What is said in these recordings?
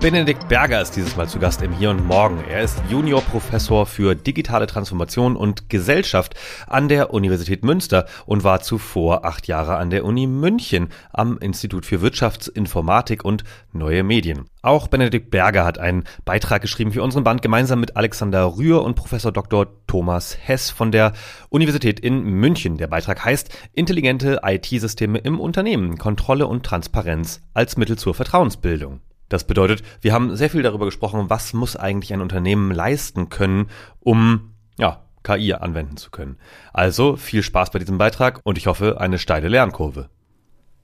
Benedikt Berger ist dieses Mal zu Gast im Hier und Morgen. Er ist Juniorprofessor für digitale Transformation und Gesellschaft an der Universität Münster und war zuvor acht Jahre an der Uni München am Institut für Wirtschaftsinformatik und neue Medien. Auch Benedikt Berger hat einen Beitrag geschrieben für unseren Band gemeinsam mit Alexander Rühr und Professor Dr. Thomas Hess von der Universität in München. Der Beitrag heißt Intelligente IT-Systeme im Unternehmen, Kontrolle und Transparenz als Mittel zur Vertrauensbildung. Das bedeutet, wir haben sehr viel darüber gesprochen, was muss eigentlich ein Unternehmen leisten können, um ja, KI anwenden zu können. Also viel Spaß bei diesem Beitrag und ich hoffe eine steile Lernkurve.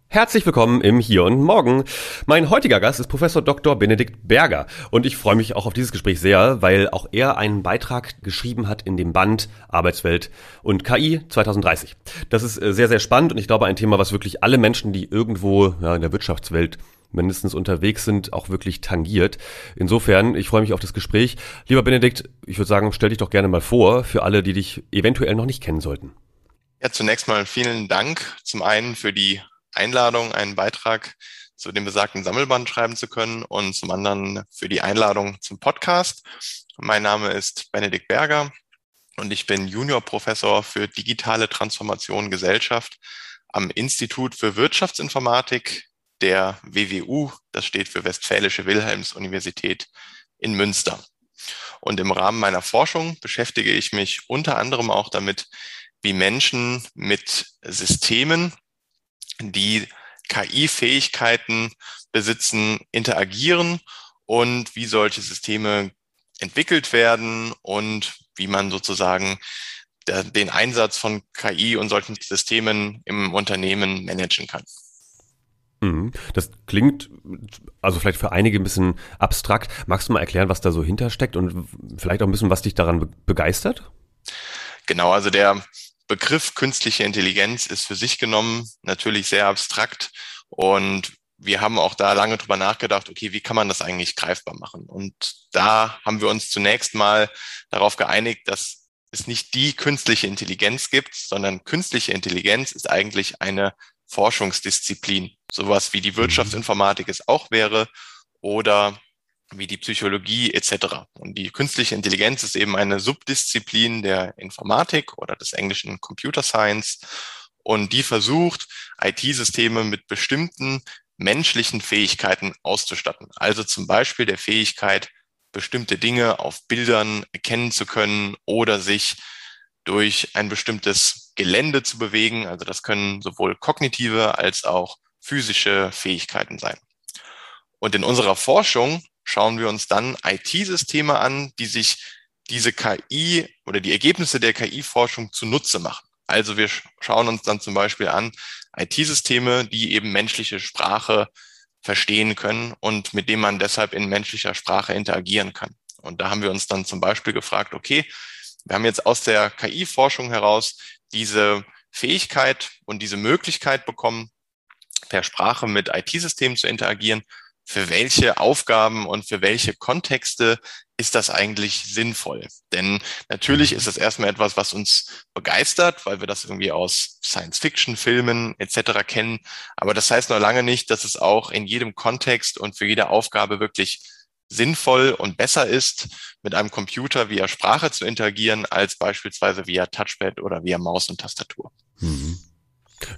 Herzlich willkommen im Hier und Morgen. Mein heutiger Gast ist Professor Dr. Benedikt Berger und ich freue mich auch auf dieses Gespräch sehr, weil auch er einen Beitrag geschrieben hat in dem Band Arbeitswelt und KI 2030. Das ist äh, sehr, sehr spannend und ich glaube ein Thema, was wirklich alle Menschen, die irgendwo ja, in der Wirtschaftswelt mindestens unterwegs sind, auch wirklich tangiert. Insofern, ich freue mich auf das Gespräch. Lieber Benedikt, ich würde sagen, stell dich doch gerne mal vor für alle, die dich eventuell noch nicht kennen sollten. Ja, zunächst mal vielen Dank zum einen für die Einladung, einen Beitrag zu dem besagten Sammelband schreiben zu können und zum anderen für die Einladung zum Podcast. Mein Name ist Benedikt Berger und ich bin Juniorprofessor für digitale Transformation Gesellschaft am Institut für Wirtschaftsinformatik der WWU, das steht für Westfälische Wilhelms-Universität in Münster. Und im Rahmen meiner Forschung beschäftige ich mich unter anderem auch damit, wie Menschen mit Systemen, die KI-Fähigkeiten besitzen, interagieren und wie solche Systeme entwickelt werden und wie man sozusagen den Einsatz von KI und solchen Systemen im Unternehmen managen kann. Mhm. Das klingt also vielleicht für einige ein bisschen abstrakt. Magst du mal erklären, was da so hintersteckt und vielleicht auch ein bisschen, was dich daran begeistert? Genau, also der Begriff künstliche Intelligenz ist für sich genommen natürlich sehr abstrakt und wir haben auch da lange drüber nachgedacht, okay, wie kann man das eigentlich greifbar machen? Und da haben wir uns zunächst mal darauf geeinigt, dass es nicht die künstliche Intelligenz gibt, sondern künstliche Intelligenz ist eigentlich eine Forschungsdisziplin, sowas wie die mhm. Wirtschaftsinformatik es auch wäre oder wie die Psychologie etc. Und die künstliche Intelligenz ist eben eine Subdisziplin der Informatik oder des englischen Computer Science und die versucht, IT-Systeme mit bestimmten menschlichen Fähigkeiten auszustatten. Also zum Beispiel der Fähigkeit, bestimmte Dinge auf Bildern erkennen zu können oder sich durch ein bestimmtes Gelände zu bewegen. Also das können sowohl kognitive als auch physische Fähigkeiten sein. Und in unserer Forschung schauen wir uns dann IT-Systeme an, die sich diese KI oder die Ergebnisse der KI-Forschung zunutze machen. Also wir schauen uns dann zum Beispiel an IT-Systeme, die eben menschliche Sprache verstehen können und mit dem man deshalb in menschlicher Sprache interagieren kann. Und da haben wir uns dann zum Beispiel gefragt, okay, wir haben jetzt aus der KI-Forschung heraus diese Fähigkeit und diese Möglichkeit bekommen, per Sprache mit IT-Systemen zu interagieren. Für welche Aufgaben und für welche Kontexte ist das eigentlich sinnvoll? Denn natürlich ist das erstmal etwas, was uns begeistert, weil wir das irgendwie aus Science-Fiction-Filmen etc. kennen. Aber das heißt noch lange nicht, dass es auch in jedem Kontext und für jede Aufgabe wirklich sinnvoll und besser ist, mit einem Computer via Sprache zu interagieren, als beispielsweise via Touchpad oder via Maus und Tastatur. Mhm.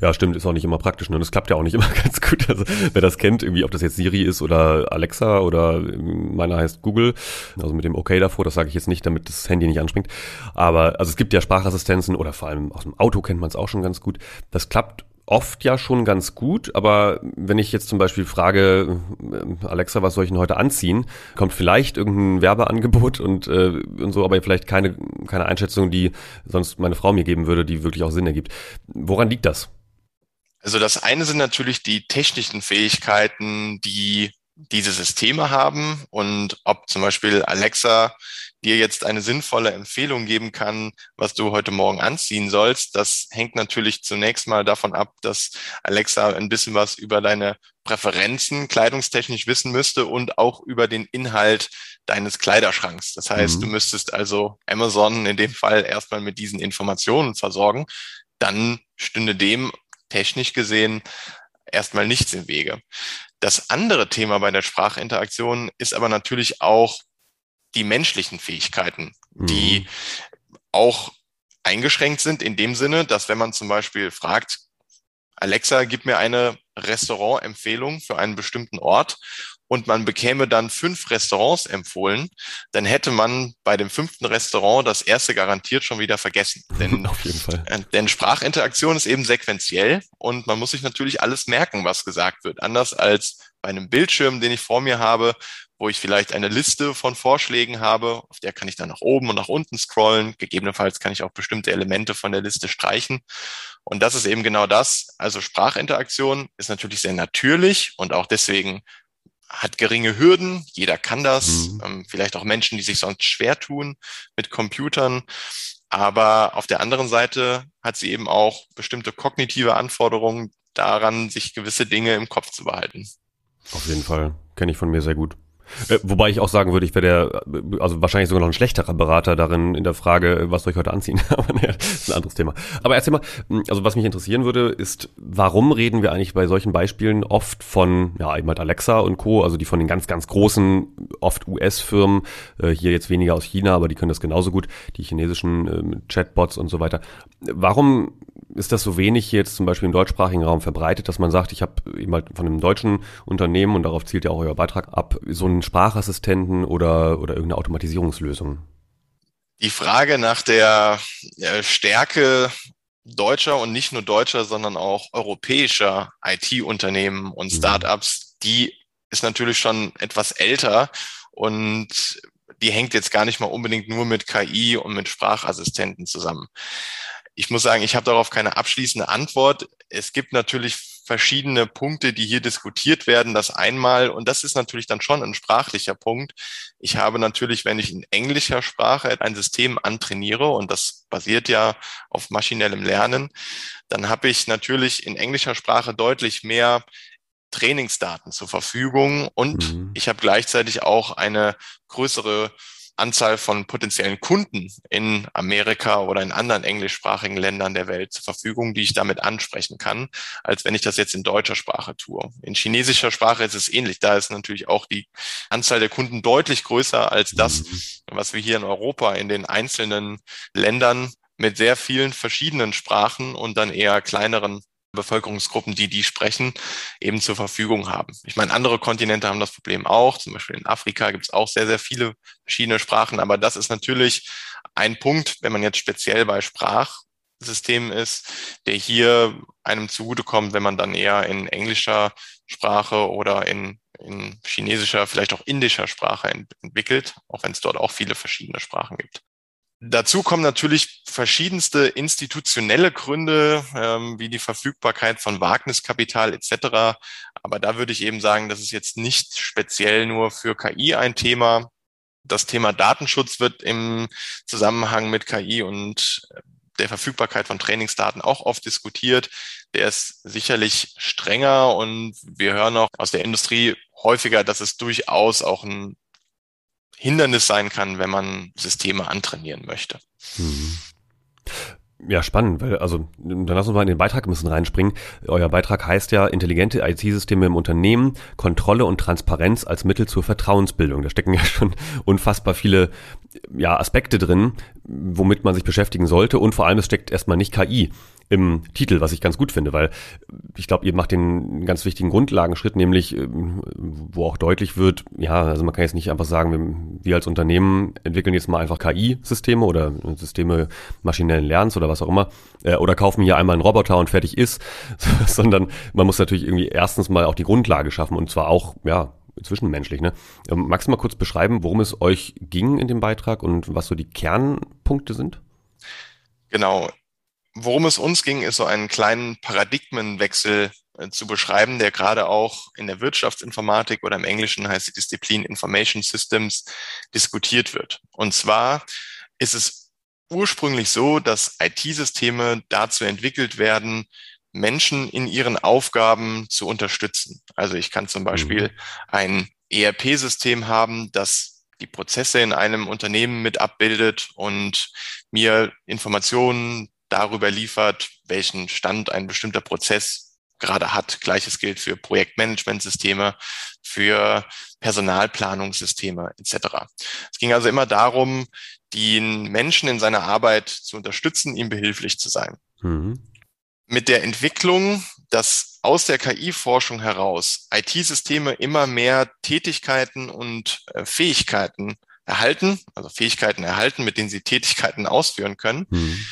Ja, stimmt, ist auch nicht immer praktisch. Ne? Und es klappt ja auch nicht immer ganz gut. Also wer das kennt, irgendwie, ob das jetzt Siri ist oder Alexa oder meiner heißt Google, also mit dem OK davor, das sage ich jetzt nicht, damit das Handy nicht anspringt. Aber also es gibt ja Sprachassistenzen oder vor allem aus dem Auto kennt man es auch schon ganz gut. Das klappt oft ja schon ganz gut, aber wenn ich jetzt zum Beispiel frage, äh, Alexa, was soll ich denn heute anziehen, kommt vielleicht irgendein Werbeangebot und, äh, und so, aber vielleicht keine, keine Einschätzung, die sonst meine Frau mir geben würde, die wirklich auch Sinn ergibt. Woran liegt das? Also das eine sind natürlich die technischen Fähigkeiten, die diese Systeme haben und ob zum Beispiel Alexa dir jetzt eine sinnvolle Empfehlung geben kann, was du heute Morgen anziehen sollst, das hängt natürlich zunächst mal davon ab, dass Alexa ein bisschen was über deine Präferenzen kleidungstechnisch wissen müsste und auch über den Inhalt deines Kleiderschranks. Das heißt, mhm. du müsstest also Amazon in dem Fall erstmal mit diesen Informationen versorgen. Dann stünde dem technisch gesehen erstmal nichts im Wege. Das andere Thema bei der Sprachinteraktion ist aber natürlich auch die menschlichen Fähigkeiten, mhm. die auch eingeschränkt sind in dem Sinne, dass wenn man zum Beispiel fragt, Alexa, gib mir eine Restaurantempfehlung für einen bestimmten Ort und man bekäme dann fünf Restaurants empfohlen, dann hätte man bei dem fünften Restaurant das erste garantiert schon wieder vergessen. Denn, Auf jeden Fall. Äh, denn Sprachinteraktion ist eben sequenziell und man muss sich natürlich alles merken, was gesagt wird. Anders als bei einem Bildschirm, den ich vor mir habe, wo ich vielleicht eine Liste von Vorschlägen habe, auf der kann ich dann nach oben und nach unten scrollen. Gegebenenfalls kann ich auch bestimmte Elemente von der Liste streichen. Und das ist eben genau das. Also Sprachinteraktion ist natürlich sehr natürlich und auch deswegen hat geringe Hürden. Jeder kann das. Mhm. Ähm, vielleicht auch Menschen, die sich sonst schwer tun mit Computern. Aber auf der anderen Seite hat sie eben auch bestimmte kognitive Anforderungen daran, sich gewisse Dinge im Kopf zu behalten. Auf jeden Fall. Kenne ich von mir sehr gut. Äh, wobei ich auch sagen würde, ich wäre der, also wahrscheinlich sogar noch ein schlechterer Berater darin in der Frage, was soll ich heute anziehen? Aber naja, ist ein anderes Thema. Aber erzähl mal, hm, also was mich interessieren würde, ist, warum reden wir eigentlich bei solchen Beispielen oft von, ja, eben halt Alexa und Co., also die von den ganz, ganz großen, oft US-Firmen, äh, hier jetzt weniger aus China, aber die können das genauso gut, die chinesischen äh, Chatbots und so weiter. Warum ist das so wenig jetzt zum Beispiel im deutschsprachigen Raum verbreitet, dass man sagt, ich habe eben halt von einem deutschen Unternehmen, und darauf zielt ja auch euer Beitrag ab, so einen Sprachassistenten oder, oder irgendeine Automatisierungslösung? Die Frage nach der Stärke deutscher und nicht nur deutscher, sondern auch europäischer IT-Unternehmen und mhm. Startups, die ist natürlich schon etwas älter und die hängt jetzt gar nicht mal unbedingt nur mit KI und mit Sprachassistenten zusammen. Ich muss sagen, ich habe darauf keine abschließende Antwort. Es gibt natürlich verschiedene Punkte, die hier diskutiert werden. Das einmal, und das ist natürlich dann schon ein sprachlicher Punkt. Ich habe natürlich, wenn ich in englischer Sprache ein System antrainiere, und das basiert ja auf maschinellem Lernen, dann habe ich natürlich in englischer Sprache deutlich mehr Trainingsdaten zur Verfügung und mhm. ich habe gleichzeitig auch eine größere Anzahl von potenziellen Kunden in Amerika oder in anderen englischsprachigen Ländern der Welt zur Verfügung, die ich damit ansprechen kann, als wenn ich das jetzt in deutscher Sprache tue. In chinesischer Sprache ist es ähnlich. Da ist natürlich auch die Anzahl der Kunden deutlich größer als das, was wir hier in Europa in den einzelnen Ländern mit sehr vielen verschiedenen Sprachen und dann eher kleineren Bevölkerungsgruppen, die die sprechen, eben zur Verfügung haben. Ich meine, andere Kontinente haben das Problem auch. Zum Beispiel in Afrika gibt es auch sehr, sehr viele verschiedene Sprachen. Aber das ist natürlich ein Punkt, wenn man jetzt speziell bei Sprachsystemen ist, der hier einem zugutekommt, wenn man dann eher in englischer Sprache oder in, in chinesischer, vielleicht auch indischer Sprache ent entwickelt, auch wenn es dort auch viele verschiedene Sprachen gibt. Dazu kommen natürlich verschiedenste institutionelle Gründe, ähm, wie die Verfügbarkeit von Wagniskapital etc. Aber da würde ich eben sagen, das ist jetzt nicht speziell nur für KI ein Thema. Das Thema Datenschutz wird im Zusammenhang mit KI und der Verfügbarkeit von Trainingsdaten auch oft diskutiert. Der ist sicherlich strenger und wir hören auch aus der Industrie häufiger, dass es durchaus auch ein Hindernis sein kann, wenn man Systeme antrainieren möchte. Mhm. Ja, spannend, weil, also, dann lass uns mal in den Beitrag ein bisschen reinspringen. Euer Beitrag heißt ja intelligente IT-Systeme im Unternehmen, Kontrolle und Transparenz als Mittel zur Vertrauensbildung. Da stecken ja schon unfassbar viele ja, Aspekte drin, womit man sich beschäftigen sollte. Und vor allem, es steckt erstmal nicht KI im Titel, was ich ganz gut finde, weil ich glaube, ihr macht den ganz wichtigen Grundlagenschritt, nämlich ähm, wo auch deutlich wird, ja, also man kann jetzt nicht einfach sagen, wir, als Unternehmen entwickeln jetzt mal einfach KI-Systeme oder Systeme maschinellen Lernens oder was auch immer, äh, oder kaufen hier einmal einen Roboter und fertig ist, sondern man muss natürlich irgendwie erstens mal auch die Grundlage schaffen und zwar auch, ja, zwischenmenschlich. Ne? Ähm, magst du mal kurz beschreiben, worum es euch ging in dem Beitrag und was so die Kernpunkte sind? Genau. Worum es uns ging, ist so einen kleinen Paradigmenwechsel äh, zu beschreiben, der gerade auch in der Wirtschaftsinformatik oder im Englischen heißt die Disziplin Information Systems diskutiert wird. Und zwar ist es ursprünglich so, dass IT-Systeme dazu entwickelt werden, Menschen in ihren Aufgaben zu unterstützen. Also ich kann zum Beispiel mhm. ein ERP-System haben, das die Prozesse in einem Unternehmen mit abbildet und mir Informationen darüber liefert, welchen Stand ein bestimmter Prozess gerade hat. Gleiches gilt für Projektmanagementsysteme, für Personalplanungssysteme etc. Es ging also immer darum, den Menschen in seiner Arbeit zu unterstützen, ihm behilflich zu sein. Mhm. Mit der Entwicklung, dass aus der KI-Forschung heraus IT-Systeme immer mehr Tätigkeiten und äh, Fähigkeiten erhalten, also Fähigkeiten erhalten, mit denen sie Tätigkeiten ausführen können, mhm.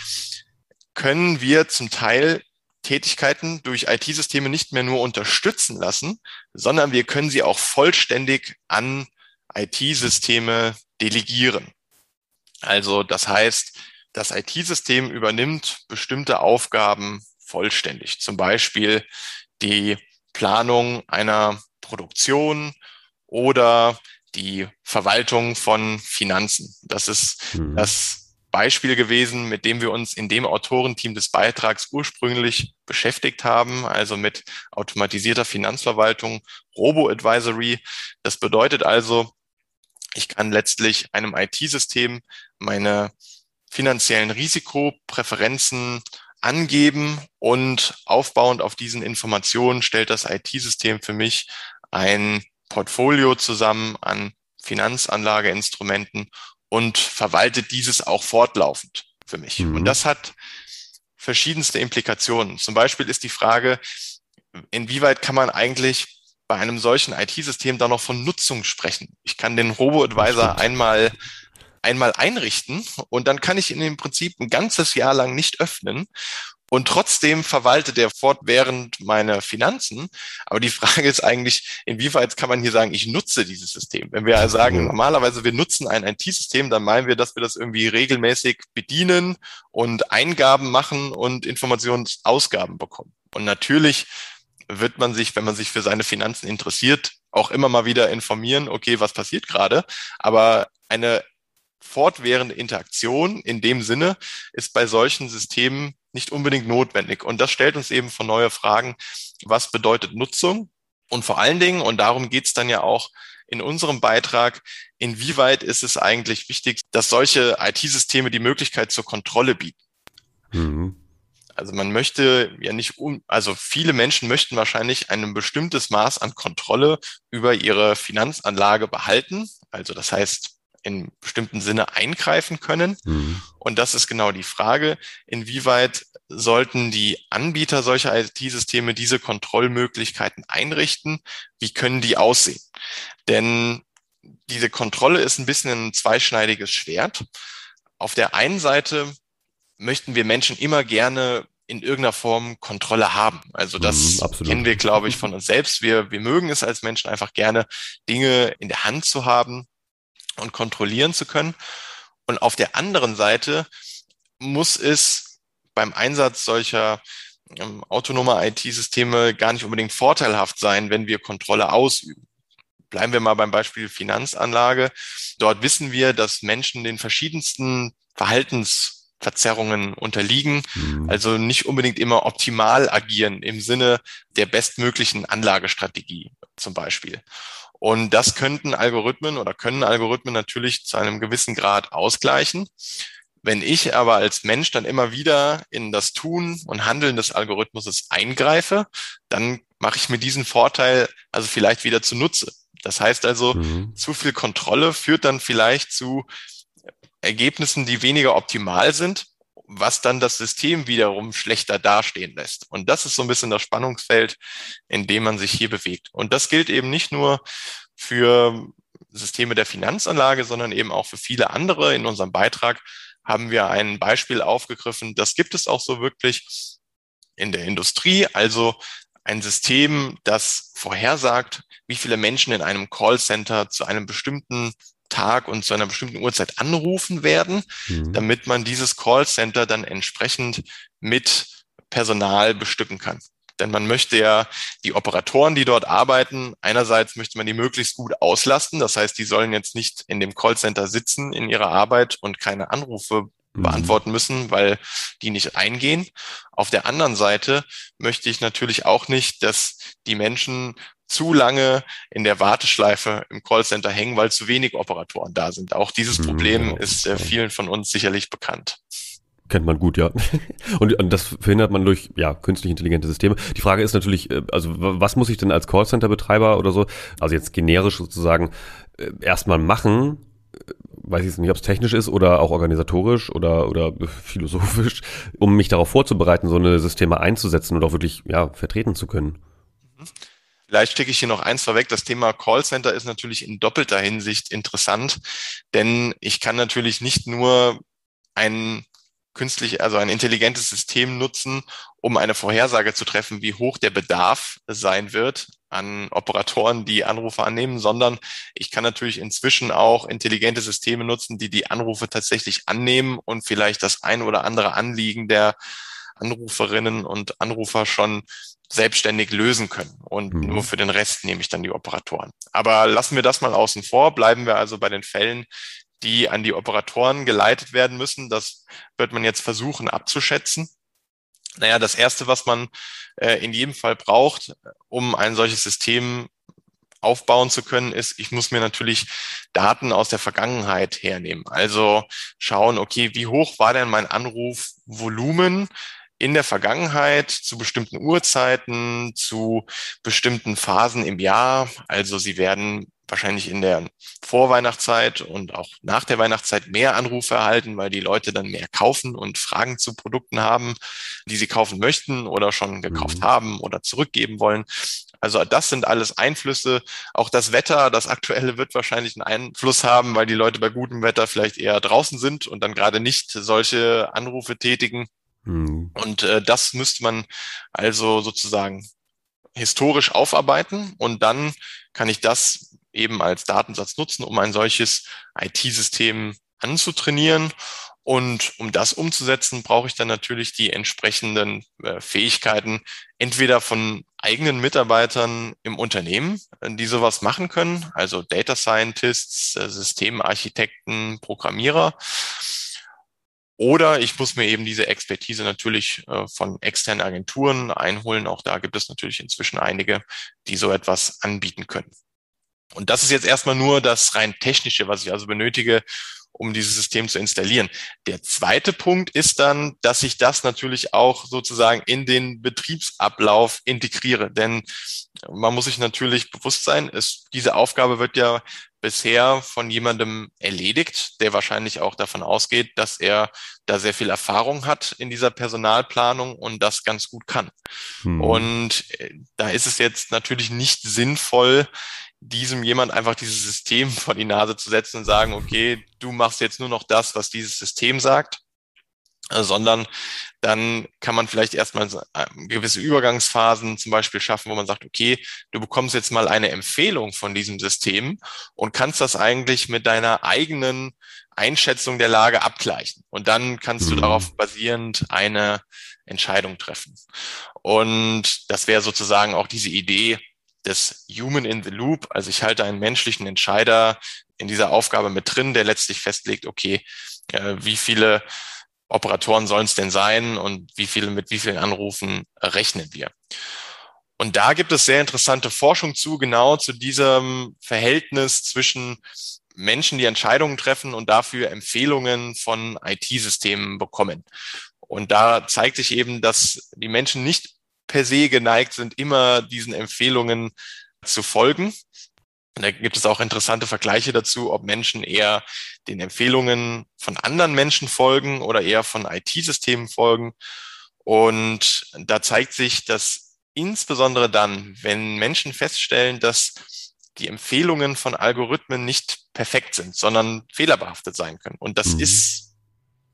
Können wir zum Teil Tätigkeiten durch IT-Systeme nicht mehr nur unterstützen lassen, sondern wir können sie auch vollständig an IT-Systeme delegieren. Also das heißt, das IT-System übernimmt bestimmte Aufgaben vollständig. Zum Beispiel die Planung einer Produktion oder die Verwaltung von Finanzen. Das ist mhm. das Beispiel gewesen, mit dem wir uns in dem Autorenteam des Beitrags ursprünglich beschäftigt haben, also mit automatisierter Finanzverwaltung, Robo-Advisory. Das bedeutet also, ich kann letztlich einem IT-System meine finanziellen Risikopräferenzen angeben und aufbauend auf diesen Informationen stellt das IT-System für mich ein Portfolio zusammen an Finanzanlageinstrumenten und verwaltet dieses auch fortlaufend für mich. Mhm. Und das hat verschiedenste Implikationen. Zum Beispiel ist die Frage, inwieweit kann man eigentlich bei einem solchen IT-System da noch von Nutzung sprechen? Ich kann den Robo-Advisor einmal einmal einrichten und dann kann ich ihn im Prinzip ein ganzes Jahr lang nicht öffnen und trotzdem verwaltet er fortwährend meine Finanzen. Aber die Frage ist eigentlich, inwieweit kann man hier sagen, ich nutze dieses System? Wenn wir sagen, normalerweise wir nutzen ein IT-System, dann meinen wir, dass wir das irgendwie regelmäßig bedienen und Eingaben machen und Informationsausgaben bekommen. Und natürlich wird man sich, wenn man sich für seine Finanzen interessiert, auch immer mal wieder informieren, okay, was passiert gerade. Aber eine fortwährende Interaktion in dem Sinne ist bei solchen Systemen nicht unbedingt notwendig. Und das stellt uns eben vor neue Fragen, was bedeutet Nutzung? Und vor allen Dingen, und darum geht es dann ja auch in unserem Beitrag, inwieweit ist es eigentlich wichtig, dass solche IT-Systeme die Möglichkeit zur Kontrolle bieten? Mhm. Also man möchte ja nicht, um, also viele Menschen möchten wahrscheinlich ein bestimmtes Maß an Kontrolle über ihre Finanzanlage behalten. Also das heißt, in bestimmten Sinne eingreifen können. Mhm. Und das ist genau die Frage, inwieweit sollten die Anbieter solcher IT-Systeme diese Kontrollmöglichkeiten einrichten? Wie können die aussehen? Denn diese Kontrolle ist ein bisschen ein zweischneidiges Schwert. Auf der einen Seite möchten wir Menschen immer gerne in irgendeiner Form Kontrolle haben. Also das mm, kennen wir, glaube ich, von uns selbst. Wir, wir mögen es als Menschen einfach gerne, Dinge in der Hand zu haben, und kontrollieren zu können. Und auf der anderen Seite muss es beim Einsatz solcher ähm, autonomer IT-Systeme gar nicht unbedingt vorteilhaft sein, wenn wir Kontrolle ausüben. Bleiben wir mal beim Beispiel Finanzanlage. Dort wissen wir, dass Menschen den verschiedensten Verhaltensverzerrungen unterliegen, mhm. also nicht unbedingt immer optimal agieren im Sinne der bestmöglichen Anlagestrategie zum Beispiel. Und das könnten Algorithmen oder können Algorithmen natürlich zu einem gewissen Grad ausgleichen. Wenn ich aber als Mensch dann immer wieder in das Tun und Handeln des Algorithmus eingreife, dann mache ich mir diesen Vorteil also vielleicht wieder zunutze. Das heißt also, mhm. zu viel Kontrolle führt dann vielleicht zu Ergebnissen, die weniger optimal sind, was dann das System wiederum schlechter dastehen lässt. Und das ist so ein bisschen das Spannungsfeld, in dem man sich hier bewegt. Und das gilt eben nicht nur für Systeme der Finanzanlage, sondern eben auch für viele andere. In unserem Beitrag haben wir ein Beispiel aufgegriffen. Das gibt es auch so wirklich in der Industrie. Also ein System, das vorhersagt, wie viele Menschen in einem Callcenter zu einem bestimmten Tag und zu einer bestimmten Uhrzeit anrufen werden, mhm. damit man dieses Callcenter dann entsprechend mit Personal bestücken kann. Denn man möchte ja die Operatoren, die dort arbeiten, einerseits möchte man die möglichst gut auslasten. Das heißt, die sollen jetzt nicht in dem Callcenter sitzen in ihrer Arbeit und keine Anrufe. Beantworten müssen, weil die nicht eingehen. Auf der anderen Seite möchte ich natürlich auch nicht, dass die Menschen zu lange in der Warteschleife im Callcenter hängen, weil zu wenig Operatoren da sind. Auch dieses mhm, Problem ist äh, vielen von uns sicherlich bekannt. Kennt man gut, ja. Und, und das verhindert man durch ja, künstlich intelligente Systeme. Die Frage ist natürlich, äh, also was muss ich denn als Callcenter-Betreiber oder so, also jetzt generisch sozusagen, äh, erstmal machen, weiß ich nicht, ob es technisch ist oder auch organisatorisch oder, oder philosophisch, um mich darauf vorzubereiten, so eine Systeme einzusetzen und auch wirklich ja, vertreten zu können. Vielleicht stecke ich hier noch eins vorweg. Das Thema Callcenter ist natürlich in doppelter Hinsicht interessant, denn ich kann natürlich nicht nur ein künstlich, also ein intelligentes System nutzen, um eine Vorhersage zu treffen, wie hoch der Bedarf sein wird an Operatoren, die Anrufe annehmen, sondern ich kann natürlich inzwischen auch intelligente Systeme nutzen, die die Anrufe tatsächlich annehmen und vielleicht das ein oder andere Anliegen der Anruferinnen und Anrufer schon selbstständig lösen können. Und mhm. nur für den Rest nehme ich dann die Operatoren. Aber lassen wir das mal außen vor. Bleiben wir also bei den Fällen, die an die Operatoren geleitet werden müssen. Das wird man jetzt versuchen abzuschätzen. Naja, das Erste, was man äh, in jedem Fall braucht, um ein solches System aufbauen zu können, ist, ich muss mir natürlich Daten aus der Vergangenheit hernehmen. Also schauen, okay, wie hoch war denn mein Anrufvolumen? in der Vergangenheit zu bestimmten Uhrzeiten, zu bestimmten Phasen im Jahr. Also sie werden wahrscheinlich in der Vorweihnachtszeit und auch nach der Weihnachtszeit mehr Anrufe erhalten, weil die Leute dann mehr kaufen und Fragen zu Produkten haben, die sie kaufen möchten oder schon gekauft mhm. haben oder zurückgeben wollen. Also das sind alles Einflüsse. Auch das Wetter, das aktuelle wird wahrscheinlich einen Einfluss haben, weil die Leute bei gutem Wetter vielleicht eher draußen sind und dann gerade nicht solche Anrufe tätigen. Mhm. Und äh, das müsste man also sozusagen historisch aufarbeiten und dann kann ich das eben als Datensatz nutzen, um ein solches IT-System anzutrainieren. Und um das umzusetzen, brauche ich dann natürlich die entsprechenden äh, Fähigkeiten, entweder von eigenen Mitarbeitern im Unternehmen, äh, die sowas machen können, also Data Scientists, äh, Systemarchitekten, Programmierer, oder ich muss mir eben diese Expertise natürlich von externen Agenturen einholen. Auch da gibt es natürlich inzwischen einige, die so etwas anbieten können. Und das ist jetzt erstmal nur das rein technische, was ich also benötige, um dieses System zu installieren. Der zweite Punkt ist dann, dass ich das natürlich auch sozusagen in den Betriebsablauf integriere. Denn man muss sich natürlich bewusst sein, es, diese Aufgabe wird ja bisher von jemandem erledigt, der wahrscheinlich auch davon ausgeht, dass er da sehr viel Erfahrung hat in dieser Personalplanung und das ganz gut kann. Hm. Und äh, da ist es jetzt natürlich nicht sinnvoll, diesem jemand einfach dieses System vor die Nase zu setzen und sagen, okay, du machst jetzt nur noch das, was dieses System sagt, äh, sondern dann kann man vielleicht erstmal äh, gewisse Übergangsphasen zum Beispiel schaffen, wo man sagt, okay, du bekommst jetzt mal eine Empfehlung von diesem System und kannst das eigentlich mit deiner eigenen Einschätzung der Lage abgleichen. Und dann kannst mhm. du darauf basierend eine Entscheidung treffen. Und das wäre sozusagen auch diese Idee, des Human in the Loop. Also ich halte einen menschlichen Entscheider in dieser Aufgabe mit drin, der letztlich festlegt, okay, äh, wie viele Operatoren sollen es denn sein und wie viele mit wie vielen Anrufen rechnen wir. Und da gibt es sehr interessante Forschung zu, genau zu diesem Verhältnis zwischen Menschen, die Entscheidungen treffen und dafür Empfehlungen von IT-Systemen bekommen. Und da zeigt sich eben, dass die Menschen nicht per se geneigt sind, immer diesen Empfehlungen zu folgen. Und da gibt es auch interessante Vergleiche dazu, ob Menschen eher den Empfehlungen von anderen Menschen folgen oder eher von IT-Systemen folgen. Und da zeigt sich, dass insbesondere dann, wenn Menschen feststellen, dass die Empfehlungen von Algorithmen nicht perfekt sind, sondern fehlerbehaftet sein können. Und das mhm. ist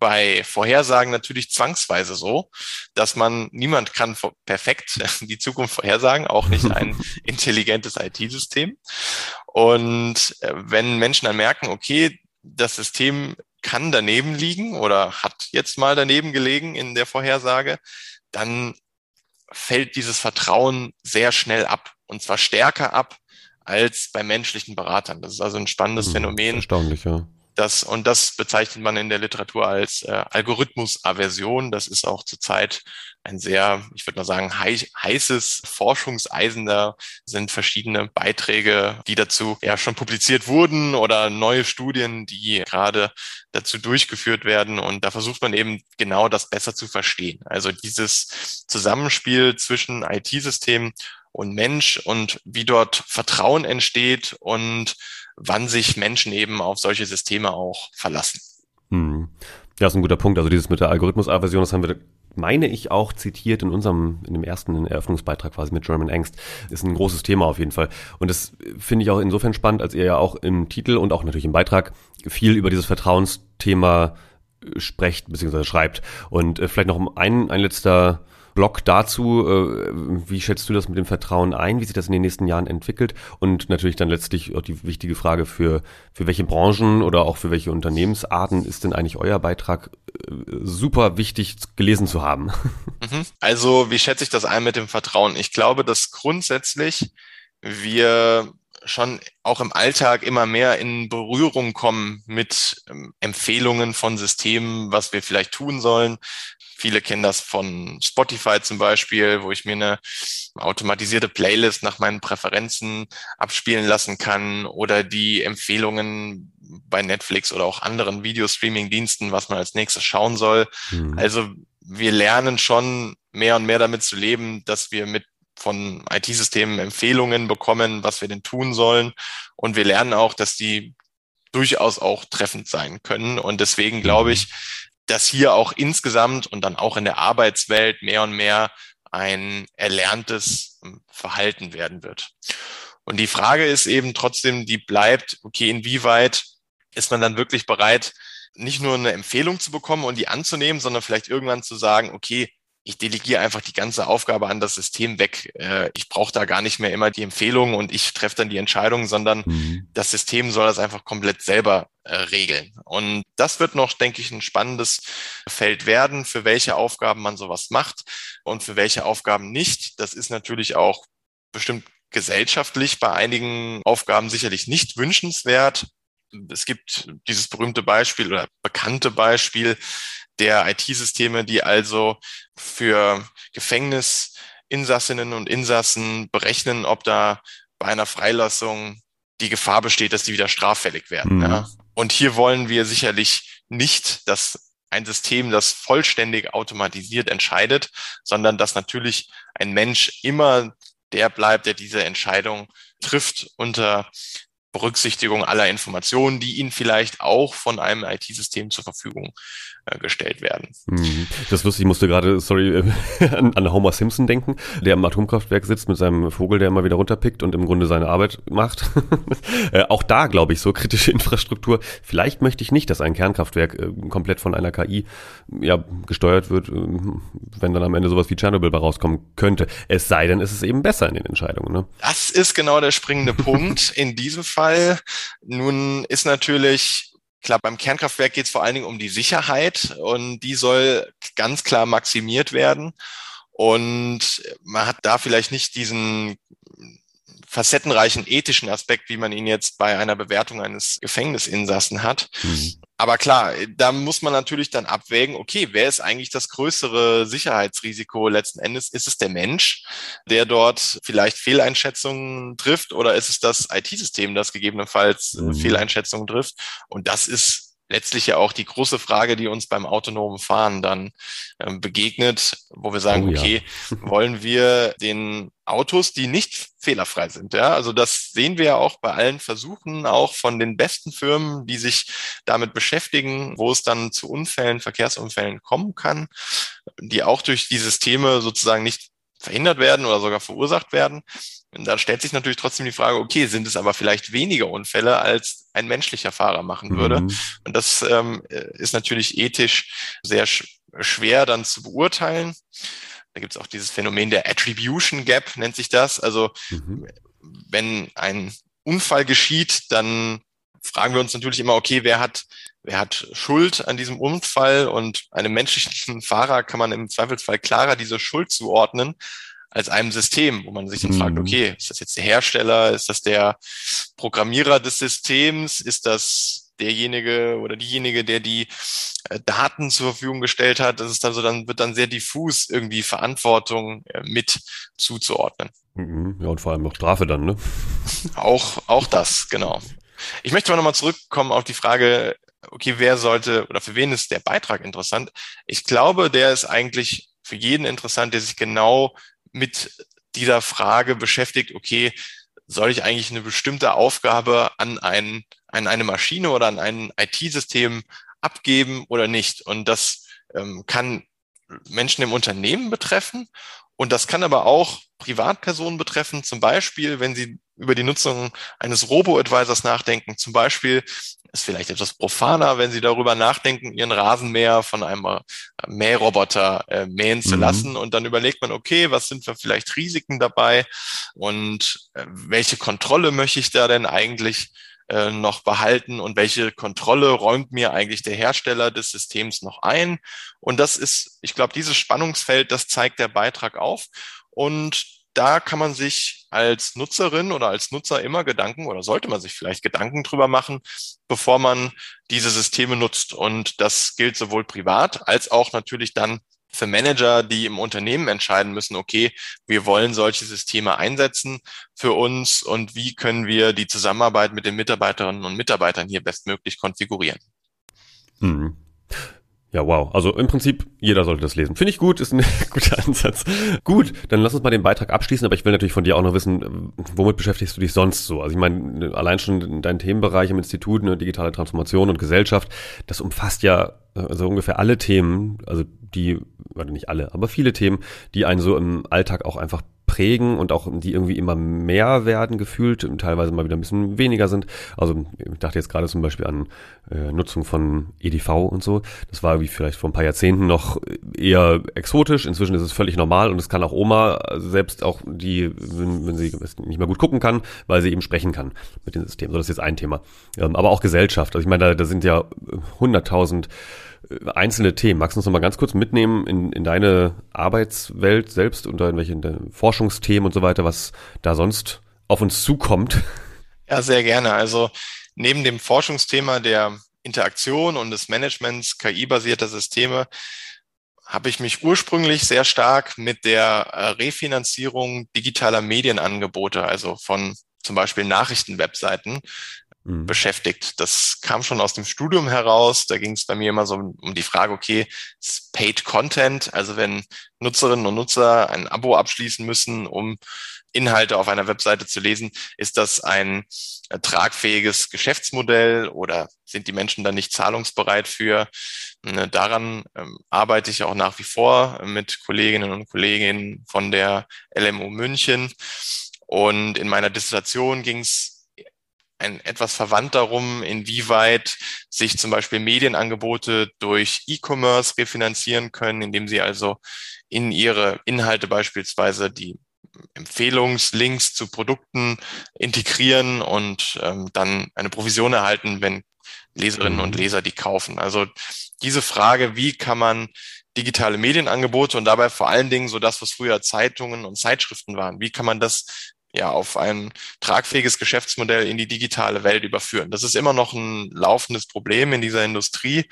bei Vorhersagen natürlich zwangsweise so, dass man, niemand kann perfekt die Zukunft vorhersagen, auch nicht ein intelligentes IT-System. Und äh, wenn Menschen dann merken, okay, das System kann daneben liegen oder hat jetzt mal daneben gelegen in der Vorhersage, dann fällt dieses Vertrauen sehr schnell ab. Und zwar stärker ab als bei menschlichen Beratern. Das ist also ein spannendes hm, Phänomen. Erstaunlich, ja. Das, und das bezeichnet man in der Literatur als äh, Algorithmusaversion. Das ist auch zurzeit ein sehr, ich würde mal sagen, heißes Forschungseisen. Da sind verschiedene Beiträge, die dazu ja schon publiziert wurden oder neue Studien, die gerade dazu durchgeführt werden. Und da versucht man eben genau das besser zu verstehen. Also dieses Zusammenspiel zwischen IT-Systemen und Mensch und wie dort Vertrauen entsteht und wann sich Menschen eben auf solche Systeme auch verlassen. Hm. Ja, ist ein guter Punkt. Also dieses mit der Algorithmusaversion, das haben wir meine ich auch zitiert in unserem, in dem ersten Eröffnungsbeitrag quasi mit German Angst, ist ein großes Thema auf jeden Fall. Und das finde ich auch insofern spannend, als ihr ja auch im Titel und auch natürlich im Beitrag viel über dieses Vertrauensthema sprecht bzw. schreibt. Und äh, vielleicht noch ein, ein letzter Blog dazu. Äh, wie schätzt du das mit dem Vertrauen ein? Wie sich das in den nächsten Jahren entwickelt? Und natürlich dann letztlich auch die wichtige Frage für, für welche Branchen oder auch für welche Unternehmensarten ist denn eigentlich euer Beitrag äh, super wichtig gelesen zu haben? Mhm. Also, wie schätze ich das ein mit dem Vertrauen? Ich glaube, dass grundsätzlich wir schon auch im Alltag immer mehr in Berührung kommen mit ähm, Empfehlungen von Systemen, was wir vielleicht tun sollen, Viele kennen das von Spotify zum Beispiel, wo ich mir eine automatisierte Playlist nach meinen Präferenzen abspielen lassen kann oder die Empfehlungen bei Netflix oder auch anderen Videostreaming-Diensten, was man als nächstes schauen soll. Mhm. Also wir lernen schon mehr und mehr damit zu leben, dass wir mit von IT-Systemen Empfehlungen bekommen, was wir denn tun sollen. Und wir lernen auch, dass die durchaus auch treffend sein können. Und deswegen glaube mhm. ich, dass hier auch insgesamt und dann auch in der Arbeitswelt mehr und mehr ein erlerntes Verhalten werden wird. Und die Frage ist eben trotzdem, die bleibt, okay, inwieweit ist man dann wirklich bereit, nicht nur eine Empfehlung zu bekommen und die anzunehmen, sondern vielleicht irgendwann zu sagen, okay, ich delegiere einfach die ganze Aufgabe an das System weg. Äh, ich brauche da gar nicht mehr immer die Empfehlung und ich treffe dann die Entscheidung, sondern mhm. das System soll das einfach komplett selber äh, regeln. Und das wird noch, denke ich, ein spannendes Feld werden, für welche Aufgaben man sowas macht und für welche Aufgaben nicht. Das ist natürlich auch bestimmt gesellschaftlich bei einigen Aufgaben sicherlich nicht wünschenswert. Es gibt dieses berühmte Beispiel oder bekannte Beispiel, der IT-Systeme, die also für Gefängnisinsassinnen und Insassen berechnen, ob da bei einer Freilassung die Gefahr besteht, dass die wieder straffällig werden. Mhm. Ja. Und hier wollen wir sicherlich nicht, dass ein System, das vollständig automatisiert entscheidet, sondern dass natürlich ein Mensch immer der bleibt, der diese Entscheidung trifft unter Berücksichtigung aller Informationen, die Ihnen vielleicht auch von einem IT-System zur Verfügung gestellt werden. Mhm. Das ist lustig, ich musste gerade, sorry, an, an Homer Simpson denken, der am Atomkraftwerk sitzt mit seinem Vogel, der immer wieder runterpickt und im Grunde seine Arbeit macht. Äh, auch da, glaube ich, so kritische Infrastruktur. Vielleicht möchte ich nicht, dass ein Kernkraftwerk äh, komplett von einer KI ja, gesteuert wird, wenn dann am Ende sowas wie Tschernobyl rauskommen könnte. Es sei denn, es ist eben besser in den Entscheidungen. Ne? Das ist genau der springende Punkt in diesem Fall. Nun ist natürlich Klar, beim Kernkraftwerk geht es vor allen Dingen um die Sicherheit und die soll ganz klar maximiert werden. Und man hat da vielleicht nicht diesen facettenreichen ethischen Aspekt, wie man ihn jetzt bei einer Bewertung eines Gefängnisinsassen hat. Mhm. Aber klar, da muss man natürlich dann abwägen, okay, wer ist eigentlich das größere Sicherheitsrisiko letzten Endes? Ist es der Mensch, der dort vielleicht Fehleinschätzungen trifft oder ist es das IT-System, das gegebenenfalls mhm. Fehleinschätzungen trifft? Und das ist letztlich ja auch die große Frage, die uns beim autonomen Fahren dann ähm, begegnet, wo wir sagen, oh, ja. okay, wollen wir den Autos, die nicht fehlerfrei sind, ja, also das sehen wir ja auch bei allen Versuchen, auch von den besten Firmen, die sich damit beschäftigen, wo es dann zu Unfällen, Verkehrsunfällen kommen kann, die auch durch die Systeme sozusagen nicht verhindert werden oder sogar verursacht werden. Und da stellt sich natürlich trotzdem die Frage, okay, sind es aber vielleicht weniger Unfälle, als ein menschlicher Fahrer machen würde? Mhm. Und das ähm, ist natürlich ethisch sehr sch schwer dann zu beurteilen. Da gibt es auch dieses Phänomen der Attribution Gap, nennt sich das. Also mhm. wenn ein Unfall geschieht, dann fragen wir uns natürlich immer, okay, wer hat, wer hat Schuld an diesem Unfall? Und einem menschlichen Fahrer kann man im Zweifelsfall klarer diese Schuld zuordnen als einem System, wo man sich dann mhm. fragt, okay, ist das jetzt der Hersteller? Ist das der Programmierer des Systems? Ist das derjenige oder diejenige, der die äh, Daten zur Verfügung gestellt hat? Das ist dann so, dann wird dann sehr diffus irgendwie Verantwortung äh, mit zuzuordnen. Mhm. Ja, und vor allem noch Strafe dann, ne? Auch, auch das, genau. Ich möchte mal nochmal zurückkommen auf die Frage, okay, wer sollte oder für wen ist der Beitrag interessant? Ich glaube, der ist eigentlich für jeden interessant, der sich genau mit dieser Frage beschäftigt, okay, soll ich eigentlich eine bestimmte Aufgabe an, ein, an eine Maschine oder an ein IT-System abgeben oder nicht? Und das ähm, kann Menschen im Unternehmen betreffen und das kann aber auch Privatpersonen betreffen, zum Beispiel, wenn sie über die Nutzung eines Robo-Advisors nachdenken. Zum Beispiel ist vielleicht etwas profaner, wenn sie darüber nachdenken, ihren Rasenmäher von einem äh, Mähroboter äh, mähen zu mhm. lassen. Und dann überlegt man, okay, was sind vielleicht Risiken dabei und äh, welche Kontrolle möchte ich da denn eigentlich äh, noch behalten und welche Kontrolle räumt mir eigentlich der Hersteller des Systems noch ein. Und das ist, ich glaube, dieses Spannungsfeld, das zeigt der Beitrag auf. Und da kann man sich als Nutzerin oder als Nutzer immer Gedanken oder sollte man sich vielleicht Gedanken drüber machen, bevor man diese Systeme nutzt. Und das gilt sowohl privat als auch natürlich dann für Manager, die im Unternehmen entscheiden müssen, okay, wir wollen solche Systeme einsetzen für uns und wie können wir die Zusammenarbeit mit den Mitarbeiterinnen und Mitarbeitern hier bestmöglich konfigurieren. Mhm. Ja, wow. Also im Prinzip, jeder sollte das lesen. Finde ich gut, ist ein guter Ansatz. Gut, dann lass uns mal den Beitrag abschließen, aber ich will natürlich von dir auch noch wissen, womit beschäftigst du dich sonst so? Also ich meine, allein schon dein Themenbereich im Institut, ne, digitale Transformation und Gesellschaft, das umfasst ja also ungefähr alle Themen, also die, oder nicht alle, aber viele Themen, die einen so im Alltag auch einfach prägen und auch die irgendwie immer mehr werden gefühlt, teilweise mal wieder ein bisschen weniger sind. Also ich dachte jetzt gerade zum Beispiel an äh, Nutzung von EDV und so. Das war wie vielleicht vor ein paar Jahrzehnten noch eher exotisch. Inzwischen ist es völlig normal und es kann auch Oma selbst auch die, wenn, wenn sie nicht mehr gut gucken kann, weil sie eben sprechen kann mit dem System. So, das ist jetzt ein Thema. Ähm, aber auch Gesellschaft. Also ich meine, da, da sind ja hunderttausend einzelne Themen. Magst du uns noch mal ganz kurz mitnehmen in, in deine Arbeitswelt selbst und in welche Forschungsthemen und so weiter, was da sonst auf uns zukommt? Ja, sehr gerne. Also neben dem Forschungsthema der Interaktion und des Managements KI-basierter Systeme habe ich mich ursprünglich sehr stark mit der äh, Refinanzierung digitaler Medienangebote, also von zum Beispiel Nachrichtenwebseiten, mhm. beschäftigt. Das kam schon aus dem Studium heraus. Da ging es bei mir immer so um die Frage, okay, Paid Content, also wenn Nutzerinnen und Nutzer ein Abo abschließen müssen, um Inhalte auf einer Webseite zu lesen, ist das ein äh, tragfähiges Geschäftsmodell oder sind die Menschen dann nicht zahlungsbereit für? Ne, daran ähm, arbeite ich auch nach wie vor mit Kolleginnen und Kollegen von der LMU München. Und in meiner Dissertation ging es ein etwas verwandt darum, inwieweit sich zum Beispiel Medienangebote durch E-Commerce refinanzieren können, indem sie also in ihre Inhalte beispielsweise die Empfehlungslinks zu Produkten integrieren und ähm, dann eine Provision erhalten, wenn Leserinnen und mhm. Leser die kaufen. Also diese Frage, wie kann man digitale Medienangebote und dabei vor allen Dingen so das, was früher Zeitungen und Zeitschriften waren, wie kann man das ja, auf ein tragfähiges Geschäftsmodell in die digitale Welt überführen. Das ist immer noch ein laufendes Problem in dieser Industrie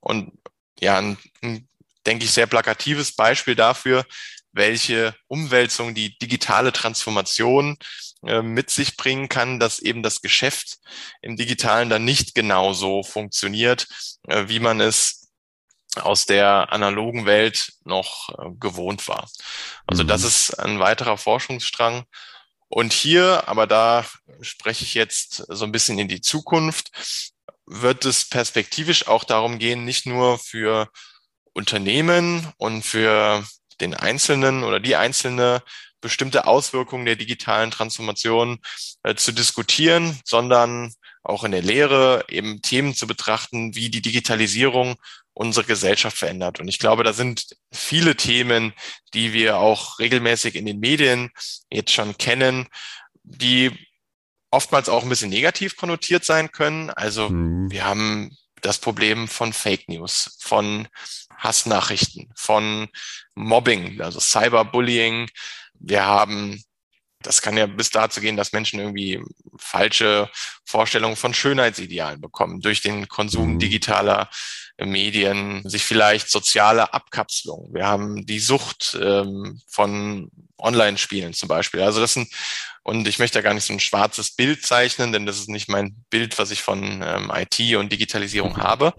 und ja, ein, ein denke ich, sehr plakatives Beispiel dafür, welche Umwälzung die digitale Transformation äh, mit sich bringen kann, dass eben das Geschäft im Digitalen dann nicht genauso funktioniert, äh, wie man es aus der analogen Welt noch äh, gewohnt war. Also mhm. das ist ein weiterer Forschungsstrang. Und hier, aber da spreche ich jetzt so ein bisschen in die Zukunft, wird es perspektivisch auch darum gehen, nicht nur für Unternehmen und für den Einzelnen oder die Einzelne bestimmte Auswirkungen der digitalen Transformation äh, zu diskutieren, sondern auch in der Lehre eben Themen zu betrachten, wie die Digitalisierung unsere Gesellschaft verändert. Und ich glaube, da sind viele Themen, die wir auch regelmäßig in den Medien jetzt schon kennen, die oftmals auch ein bisschen negativ konnotiert sein können. Also mhm. wir haben das Problem von Fake News, von Hassnachrichten, von Mobbing, also Cyberbullying. Wir haben das kann ja bis dazu gehen, dass Menschen irgendwie falsche Vorstellungen von Schönheitsidealen bekommen durch den Konsum mhm. digitaler Medien, sich vielleicht soziale Abkapselung. Wir haben die Sucht ähm, von Online-Spielen zum Beispiel. Also das sind, und ich möchte da gar nicht so ein schwarzes Bild zeichnen, denn das ist nicht mein Bild, was ich von ähm, IT und Digitalisierung mhm. habe.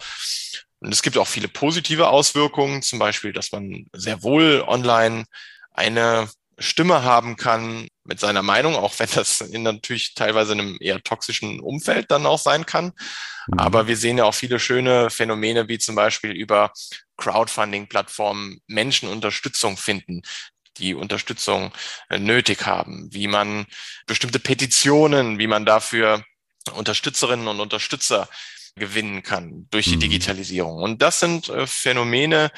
Und es gibt auch viele positive Auswirkungen, zum Beispiel, dass man sehr wohl online eine Stimme haben kann mit seiner Meinung, auch wenn das in natürlich teilweise in einem eher toxischen Umfeld dann auch sein kann. Mhm. Aber wir sehen ja auch viele schöne Phänomene, wie zum Beispiel über Crowdfunding-Plattformen Menschen Unterstützung finden, die Unterstützung äh, nötig haben, wie man bestimmte Petitionen, wie man dafür Unterstützerinnen und Unterstützer gewinnen kann durch die mhm. Digitalisierung. Und das sind äh, Phänomene,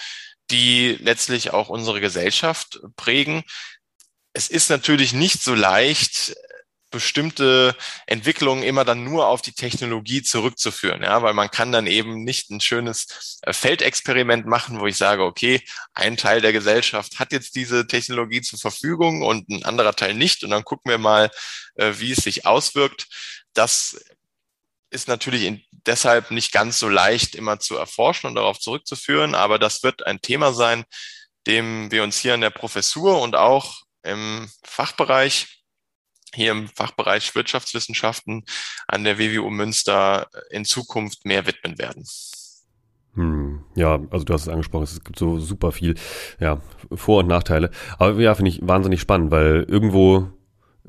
die letztlich auch unsere Gesellschaft prägen es ist natürlich nicht so leicht, bestimmte Entwicklungen immer dann nur auf die Technologie zurückzuführen, ja, weil man kann dann eben nicht ein schönes äh, Feldexperiment machen, wo ich sage, okay, ein Teil der Gesellschaft hat jetzt diese Technologie zur Verfügung und ein anderer Teil nicht und dann gucken wir mal, äh, wie es sich auswirkt. Das ist natürlich deshalb nicht ganz so leicht immer zu erforschen und darauf zurückzuführen, aber das wird ein Thema sein, dem wir uns hier in der Professur und auch im Fachbereich, hier im Fachbereich Wirtschaftswissenschaften an der WWU Münster in Zukunft mehr widmen werden. Hm, ja, also du hast es angesprochen, es gibt so super viel, ja, Vor- und Nachteile. Aber ja, finde ich wahnsinnig spannend, weil irgendwo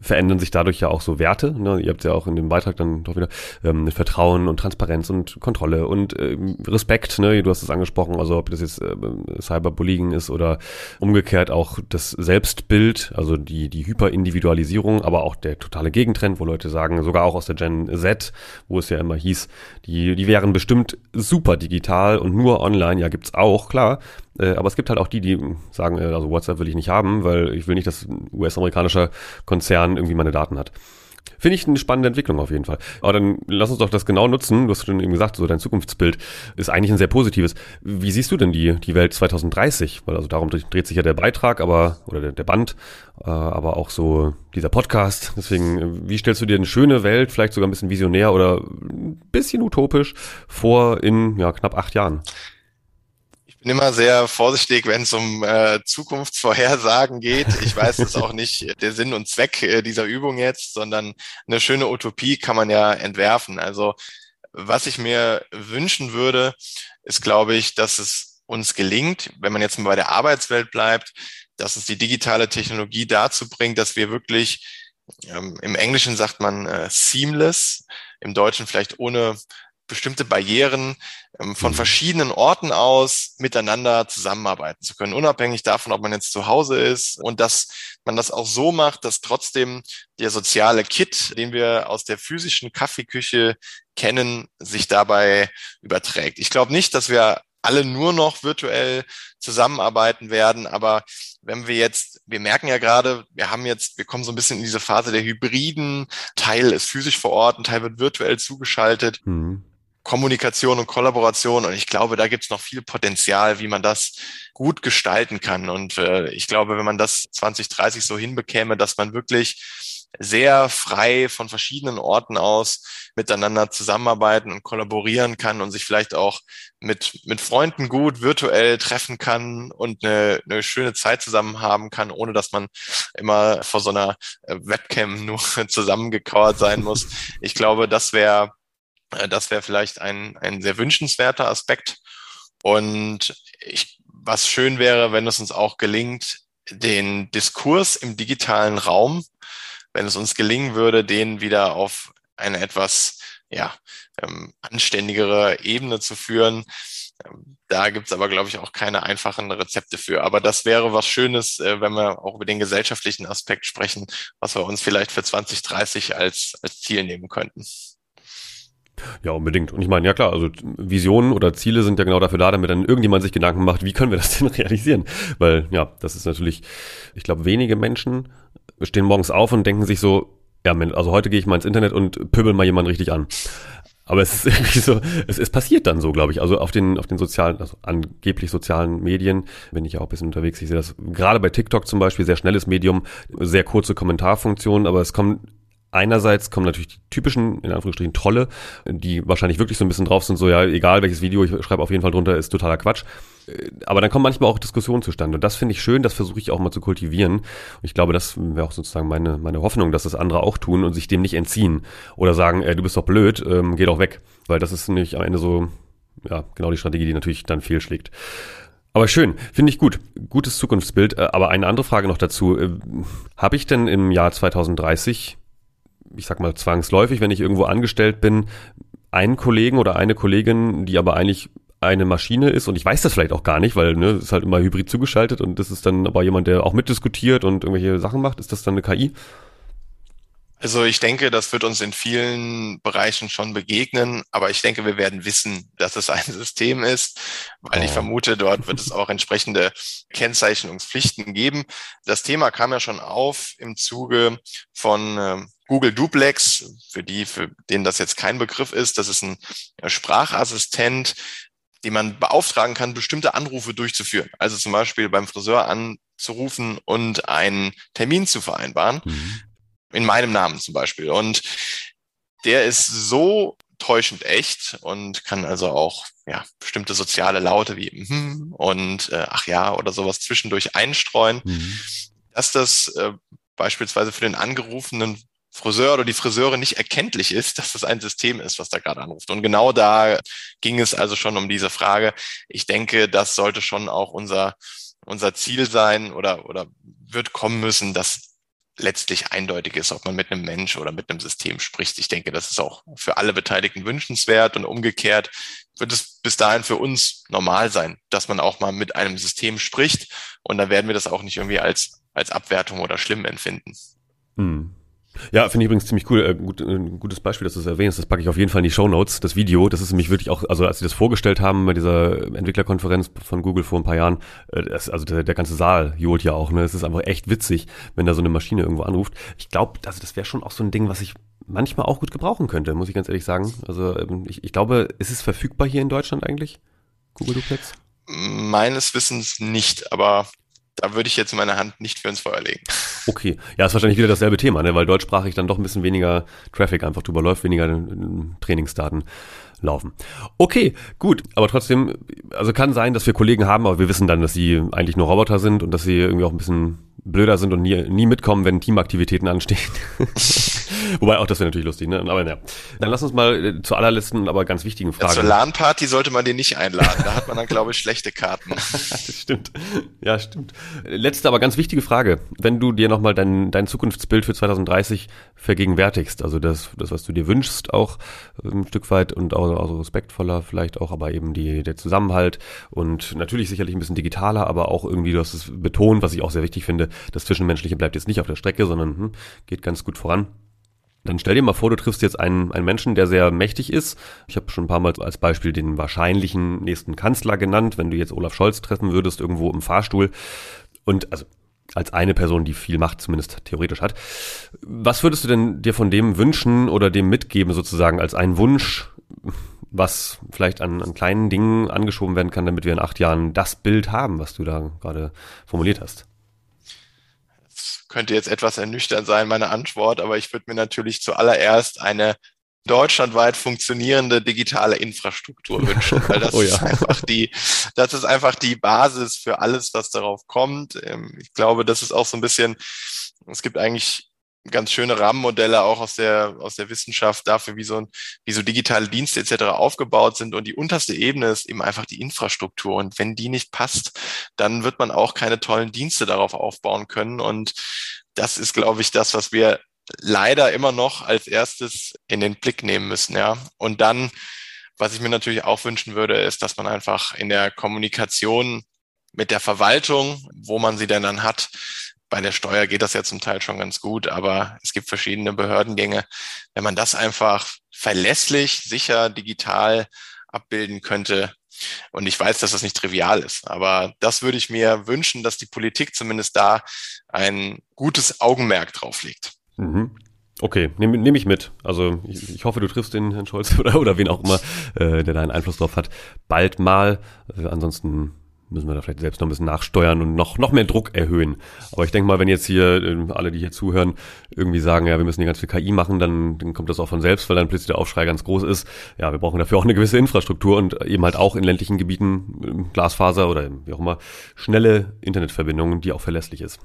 verändern sich dadurch ja auch so Werte. Ne? Ihr habt ja auch in dem Beitrag dann doch wieder ähm, Vertrauen und Transparenz und Kontrolle und ähm, Respekt. Ne? Du hast es angesprochen, also ob das jetzt äh, Cyberbullying ist oder umgekehrt auch das Selbstbild, also die, die Hyperindividualisierung, aber auch der totale Gegentrend, wo Leute sagen, sogar auch aus der Gen Z, wo es ja immer hieß, die, die wären bestimmt super digital und nur online. Ja, gibt's auch, klar. Äh, aber es gibt halt auch die, die sagen, äh, also WhatsApp will ich nicht haben, weil ich will nicht, dass ein US-amerikanischer Konzern irgendwie meine Daten hat. Finde ich eine spannende Entwicklung auf jeden Fall. Aber dann lass uns doch das genau nutzen. Du hast schon eben gesagt, so dein Zukunftsbild ist eigentlich ein sehr positives. Wie siehst du denn die, die Welt 2030? Weil also darum dreht sich ja der Beitrag, aber, oder der, der Band, äh, aber auch so dieser Podcast. Deswegen, wie stellst du dir eine schöne Welt, vielleicht sogar ein bisschen visionär oder ein bisschen utopisch vor in, ja, knapp acht Jahren? Bin immer sehr vorsichtig, wenn es um äh, Zukunftsvorhersagen geht. Ich weiß, das ist auch nicht der Sinn und Zweck äh, dieser Übung jetzt, sondern eine schöne Utopie kann man ja entwerfen. Also was ich mir wünschen würde, ist, glaube ich, dass es uns gelingt, wenn man jetzt mal bei der Arbeitswelt bleibt, dass es die digitale Technologie dazu bringt, dass wir wirklich, ähm, im Englischen sagt man äh, seamless, im Deutschen vielleicht ohne bestimmte Barrieren ähm, von mhm. verschiedenen Orten aus miteinander zusammenarbeiten zu können, unabhängig davon, ob man jetzt zu Hause ist und dass man das auch so macht, dass trotzdem der soziale Kit, den wir aus der physischen Kaffeeküche kennen, sich dabei überträgt. Ich glaube nicht, dass wir alle nur noch virtuell zusammenarbeiten werden, aber wenn wir jetzt, wir merken ja gerade, wir haben jetzt, wir kommen so ein bisschen in diese Phase der Hybriden, Teil ist physisch vor Ort, ein Teil wird virtuell zugeschaltet. Mhm. Kommunikation und Kollaboration. Und ich glaube, da gibt es noch viel Potenzial, wie man das gut gestalten kann. Und äh, ich glaube, wenn man das 2030 so hinbekäme, dass man wirklich sehr frei von verschiedenen Orten aus miteinander zusammenarbeiten und kollaborieren kann und sich vielleicht auch mit, mit Freunden gut virtuell treffen kann und eine, eine schöne Zeit zusammen haben kann, ohne dass man immer vor so einer äh, Webcam nur zusammengekauert sein muss. Ich glaube, das wäre das wäre vielleicht ein, ein sehr wünschenswerter Aspekt. Und ich, was schön wäre, wenn es uns auch gelingt, den Diskurs im digitalen Raum, wenn es uns gelingen würde, den wieder auf eine etwas ja, ähm, anständigere Ebene zu führen. Ähm, da gibt's aber, glaube ich, auch keine einfachen Rezepte für. Aber das wäre was Schönes, äh, wenn wir auch über den gesellschaftlichen Aspekt sprechen, was wir uns vielleicht für 2030 als, als Ziel nehmen könnten. Ja, unbedingt. Und ich meine, ja klar, also Visionen oder Ziele sind ja genau dafür da, damit dann irgendjemand sich Gedanken macht, wie können wir das denn realisieren? Weil ja, das ist natürlich, ich glaube, wenige Menschen stehen morgens auf und denken sich so, Ja, also heute gehe ich mal ins Internet und pöbel mal jemanden richtig an. Aber es ist irgendwie so, es, es passiert dann so, glaube ich. Also auf den, auf den sozialen, also angeblich sozialen Medien bin ich auch ein bisschen unterwegs. Ich sehe das gerade bei TikTok zum Beispiel, sehr schnelles Medium, sehr kurze Kommentarfunktionen, aber es kommen Einerseits kommen natürlich die typischen, in Anführungsstrichen, Trolle, die wahrscheinlich wirklich so ein bisschen drauf sind, so ja, egal welches Video, ich schreibe auf jeden Fall drunter, ist totaler Quatsch. Aber dann kommen manchmal auch Diskussionen zustande. Und das finde ich schön, das versuche ich auch mal zu kultivieren. Und ich glaube, das wäre auch sozusagen meine, meine Hoffnung, dass das andere auch tun und sich dem nicht entziehen. Oder sagen, ey, du bist doch blöd, ähm, geh doch weg. Weil das ist nämlich am Ende so, ja, genau die Strategie, die natürlich dann fehlschlägt. Aber schön, finde ich gut. Gutes Zukunftsbild. Äh, aber eine andere Frage noch dazu. Äh, Habe ich denn im Jahr 2030 ich sag mal, zwangsläufig, wenn ich irgendwo angestellt bin, einen Kollegen oder eine Kollegin, die aber eigentlich eine Maschine ist und ich weiß das vielleicht auch gar nicht, weil ne, ist halt immer hybrid zugeschaltet und das ist dann aber jemand, der auch mitdiskutiert und irgendwelche Sachen macht. Ist das dann eine KI? Also ich denke, das wird uns in vielen Bereichen schon begegnen, aber ich denke, wir werden wissen, dass es ein System ist, weil oh. ich vermute, dort wird es auch entsprechende Kennzeichnungspflichten geben. Das Thema kam ja schon auf im Zuge von äh, Google Duplex, für die, für denen das jetzt kein Begriff ist. Das ist ein Sprachassistent, den man beauftragen kann, bestimmte Anrufe durchzuführen. Also zum Beispiel beim Friseur anzurufen und einen Termin zu vereinbaren. Mhm in meinem Namen zum Beispiel. Und der ist so täuschend echt und kann also auch ja, bestimmte soziale Laute wie hm und äh, ach ja oder sowas zwischendurch einstreuen, mhm. dass das äh, beispielsweise für den angerufenen Friseur oder die Friseure nicht erkenntlich ist, dass das ein System ist, was da gerade anruft. Und genau da ging es also schon um diese Frage. Ich denke, das sollte schon auch unser, unser Ziel sein oder, oder wird kommen müssen, dass letztlich eindeutig ist, ob man mit einem Mensch oder mit einem System spricht. Ich denke, das ist auch für alle Beteiligten wünschenswert und umgekehrt wird es bis dahin für uns normal sein, dass man auch mal mit einem System spricht und dann werden wir das auch nicht irgendwie als, als Abwertung oder schlimm empfinden. Hm. Ja, finde ich übrigens ziemlich cool. Äh, gut, äh, ein gutes Beispiel, dass du es erwähnst. Das packe ich auf jeden Fall in die Show Notes. Das Video, das ist nämlich wirklich auch, also als sie das vorgestellt haben bei dieser Entwicklerkonferenz von Google vor ein paar Jahren, äh, das, also der, der ganze Saal johlt ja auch. Ne, es ist einfach echt witzig, wenn da so eine Maschine irgendwo anruft. Ich glaube, also das wäre schon auch so ein Ding, was ich manchmal auch gut gebrauchen könnte, muss ich ganz ehrlich sagen. Also ähm, ich, ich glaube, ist es verfügbar hier in Deutschland eigentlich? Google Duplex? Meines Wissens nicht, aber da würde ich jetzt meine Hand nicht für ins Feuer legen. Okay, ja, ist wahrscheinlich wieder dasselbe Thema, ne? weil deutschsprachig dann doch ein bisschen weniger Traffic einfach drüber läuft, weniger Trainingsdaten laufen. Okay, gut, aber trotzdem, also kann sein, dass wir Kollegen haben, aber wir wissen dann, dass sie eigentlich nur Roboter sind und dass sie irgendwie auch ein bisschen blöder sind und nie, nie mitkommen, wenn Teamaktivitäten anstehen. Wobei auch das wäre natürlich lustig, ne? Aber ja. Dann lass uns mal äh, zur allerletzten, aber ganz wichtigen Frage. Ja, zur LAN-Party sollte man den nicht einladen. Da hat man dann, glaube ich, schlechte Karten. das stimmt. Ja, stimmt. Letzte, aber ganz wichtige Frage. Wenn du dir nochmal dein, dein Zukunftsbild für 2030 vergegenwärtigst, also das, das, was du dir wünschst, auch ein Stück weit und auch also respektvoller vielleicht auch, aber eben die, der Zusammenhalt und natürlich sicherlich ein bisschen digitaler, aber auch irgendwie, du hast es betont, was ich auch sehr wichtig finde, das Zwischenmenschliche bleibt jetzt nicht auf der Strecke, sondern hm, geht ganz gut voran. Dann stell dir mal vor, du triffst jetzt einen, einen Menschen, der sehr mächtig ist. Ich habe schon ein paar Mal als Beispiel den wahrscheinlichen nächsten Kanzler genannt. Wenn du jetzt Olaf Scholz treffen würdest, irgendwo im Fahrstuhl. Und also als eine Person, die viel Macht zumindest theoretisch hat. Was würdest du denn dir von dem wünschen oder dem mitgeben, sozusagen als einen Wunsch, was vielleicht an, an kleinen Dingen angeschoben werden kann, damit wir in acht Jahren das Bild haben, was du da gerade formuliert hast? Könnte jetzt etwas ernüchternd sein, meine Antwort, aber ich würde mir natürlich zuallererst eine deutschlandweit funktionierende digitale Infrastruktur wünschen, weil das oh ja. ist einfach die, das ist einfach die Basis für alles, was darauf kommt. Ähm, ich glaube, das ist auch so ein bisschen, es gibt eigentlich ganz schöne Rahmenmodelle auch aus der, aus der Wissenschaft dafür, wie so, ein, wie so digitale Dienste etc. aufgebaut sind. Und die unterste Ebene ist eben einfach die Infrastruktur. Und wenn die nicht passt, dann wird man auch keine tollen Dienste darauf aufbauen können. Und das ist, glaube ich, das, was wir leider immer noch als erstes in den Blick nehmen müssen, ja. Und dann, was ich mir natürlich auch wünschen würde, ist, dass man einfach in der Kommunikation mit der Verwaltung, wo man sie denn dann hat, bei der Steuer geht das ja zum Teil schon ganz gut, aber es gibt verschiedene Behördengänge. Wenn man das einfach verlässlich, sicher, digital abbilden könnte, und ich weiß, dass das nicht trivial ist, aber das würde ich mir wünschen, dass die Politik zumindest da ein gutes Augenmerk drauf legt. Mhm. Okay, nehme nehm ich mit. Also ich, ich, hoffe, du triffst den Herrn Scholz oder, oder wen auch immer, äh, der da einen Einfluss drauf hat, bald mal. Äh, ansonsten müssen wir da vielleicht selbst noch ein bisschen nachsteuern und noch, noch mehr Druck erhöhen. Aber ich denke mal, wenn jetzt hier äh, alle, die hier zuhören, irgendwie sagen, ja, wir müssen hier ganz viel KI machen, dann, dann kommt das auch von selbst, weil dann plötzlich der Aufschrei ganz groß ist. Ja, wir brauchen dafür auch eine gewisse Infrastruktur und eben halt auch in ländlichen Gebieten ähm, Glasfaser oder wie auch immer schnelle Internetverbindungen, die auch verlässlich ist.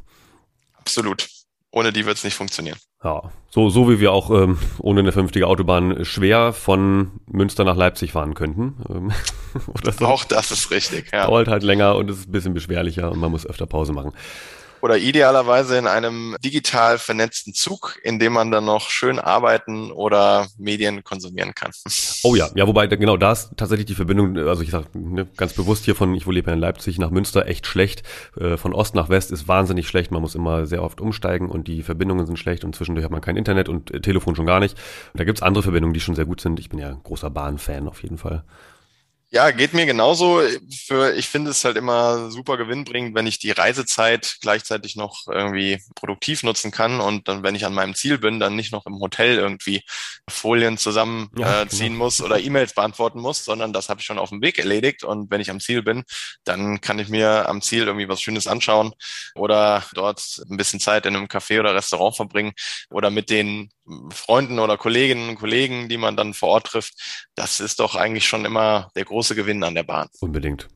Absolut. Ohne die wird es nicht funktionieren. Ja, so, so wie wir auch ähm, ohne eine vernünftige Autobahn schwer von Münster nach Leipzig fahren könnten. Ähm, so. Auch das ist richtig, ja. Dauert halt länger und ist ein bisschen beschwerlicher und man muss öfter Pause machen oder idealerweise in einem digital vernetzten Zug, in dem man dann noch schön arbeiten oder Medien konsumieren kann. Oh ja, ja, wobei genau da ist tatsächlich die Verbindung, also ich sage ne, ganz bewusst hier von, ich lebe in Leipzig nach Münster, echt schlecht. Äh, von Ost nach West ist wahnsinnig schlecht. Man muss immer sehr oft umsteigen und die Verbindungen sind schlecht und zwischendurch hat man kein Internet und äh, Telefon schon gar nicht. Und da gibt's andere Verbindungen, die schon sehr gut sind. Ich bin ja großer Bahnfan auf jeden Fall. Ja, geht mir genauso. Für, ich finde es halt immer super gewinnbringend, wenn ich die Reisezeit gleichzeitig noch irgendwie produktiv nutzen kann und dann, wenn ich an meinem Ziel bin, dann nicht noch im Hotel irgendwie Folien zusammenziehen äh, genau. muss oder E-Mails beantworten muss, sondern das habe ich schon auf dem Weg erledigt. Und wenn ich am Ziel bin, dann kann ich mir am Ziel irgendwie was Schönes anschauen oder dort ein bisschen Zeit in einem Café oder Restaurant verbringen oder mit den Freunden oder Kolleginnen und Kollegen, die man dann vor Ort trifft. Das ist doch eigentlich schon immer der große Gewinn an der Bahn. Unbedingt.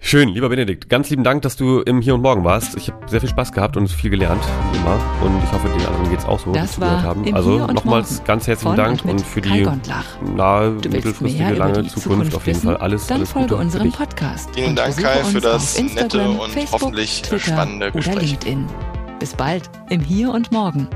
Schön, lieber Benedikt, ganz lieben Dank, dass du im Hier und Morgen warst. Ich habe sehr viel Spaß gehabt und viel gelernt, wie immer. Und ich hoffe, den anderen geht's auch so, das war haben. Also nochmals ganz herzlichen Dank und, und für die nahe, mittelfristige, lange Zukunft, Zukunft, auf jeden Fall alles, dann alles folge Gute unserem Podcast. Vielen Dank, Kai, für das nette und Facebook, hoffentlich Twitter spannende Gespräch. Oder LinkedIn. Bis bald im Hier und Morgen.